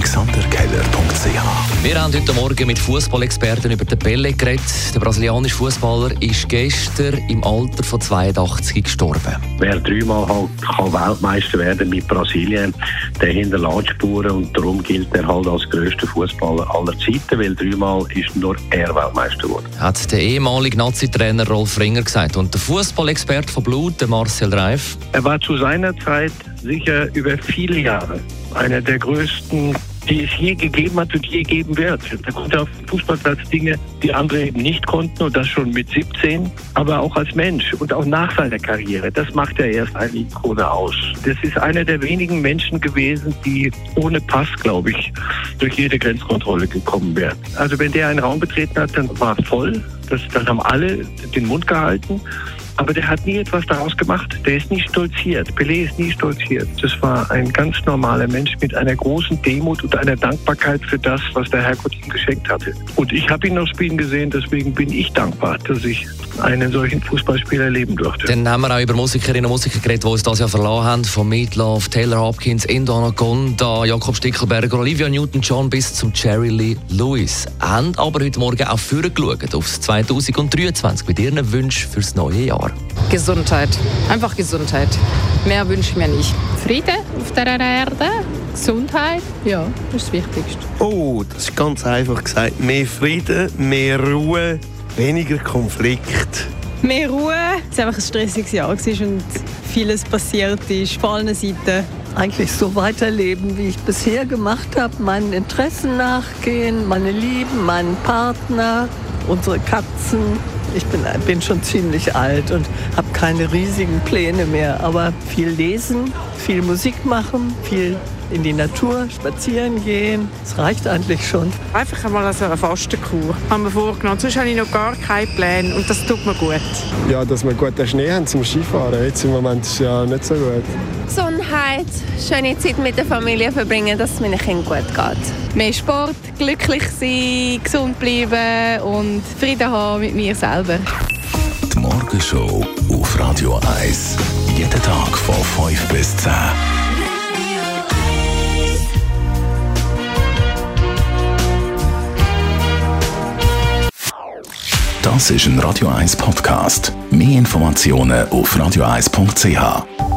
alexanderkeller.ch Wir haben heute Morgen mit Fußballexperten über den Pelle geredet. Der brasilianische Fußballer ist gestern im Alter von 82 gestorben. Wer dreimal halt kann Weltmeister werden mit Brasilien, der hinterlässt Spuren und darum gilt er halt als grösster Fußballer aller Zeiten, weil dreimal ist nur er Weltmeister geworden. Hat der ehemalige Nazi-Trainer Rolf Ringer gesagt. Und der Fußballexperte von Blut, der Marcel Reif, Er war zu seiner Zeit sicher über viele Jahre einer der größten, die es je gegeben hat und je geben wird. Er konnte auf dem Fußballplatz Dinge, die andere eben nicht konnten und das schon mit 17, aber auch als Mensch und auch nach seiner Karriere. Das macht er erst eine Ikone aus. Das ist einer der wenigen Menschen gewesen, die ohne Pass, glaube ich, durch jede Grenzkontrolle gekommen wären. Also wenn der einen Raum betreten hat, dann war es voll. Das, dann haben alle den Mund gehalten. Aber der hat nie etwas daraus gemacht. Der ist nie stolziert. Pelé ist nie stolziert. Das war ein ganz normaler Mensch mit einer großen Demut und einer Dankbarkeit für das, was der Herrgott ihm geschenkt hatte. Und ich habe ihn noch spielen gesehen, deswegen bin ich dankbar, dass ich einen solchen Fußballspieler erleben durfte. Dann haben wir auch über Musikerinnen und Musiker geredet, die uns das Jahr verlassen haben. Von Meatloaf, Taylor Hopkins, Indo Anaconda, Jakob Stickelberger, Olivia Newton-John bis zum Jerry Lee Lewis. Haben aber heute Morgen auch vorgeschaut aufs 2023 mit ihren Wünschen fürs neue Jahr. Gesundheit. Einfach Gesundheit. Mehr wünsche ich mir nicht. Frieden auf dieser Erde, Gesundheit, ja, das ist das Wichtigste. Oh, das ist ganz einfach gesagt. Mehr Frieden, mehr Ruhe, weniger Konflikt. Mehr Ruhe. Es war einfach ein stressiges Jahr gewesen und vieles passiert ist von allen Seiten. eigentlich so weiterleben, wie ich bisher gemacht habe, meinen Interessen nachgehen, meine Lieben, meinen Partner, unsere Katzen. Ich bin, bin schon ziemlich alt und habe keine riesigen Pläne mehr, aber viel lesen, viel Musik machen, viel in die Natur spazieren gehen. Das reicht eigentlich schon. Einfach einmal also eine Fastenkur haben wir vorgenommen. Sonst habe ich noch gar keine Pläne und das tut mir gut. Ja, dass wir guten Schnee haben zum Skifahren. Jetzt im Moment ist es ja nicht so gut. Gesundheit, schöne Zeit mit der Familie verbringen, dass es meinen Kindern gut geht. Mehr Sport, glücklich sein, gesund bleiben und Frieden haben mit mir selber. Die Morgenshow auf Radio 1. Jeden Tag von 5 bis 10. Das ist ein Radio 1 Podcast. Mehr Informationen auf radio1.ch.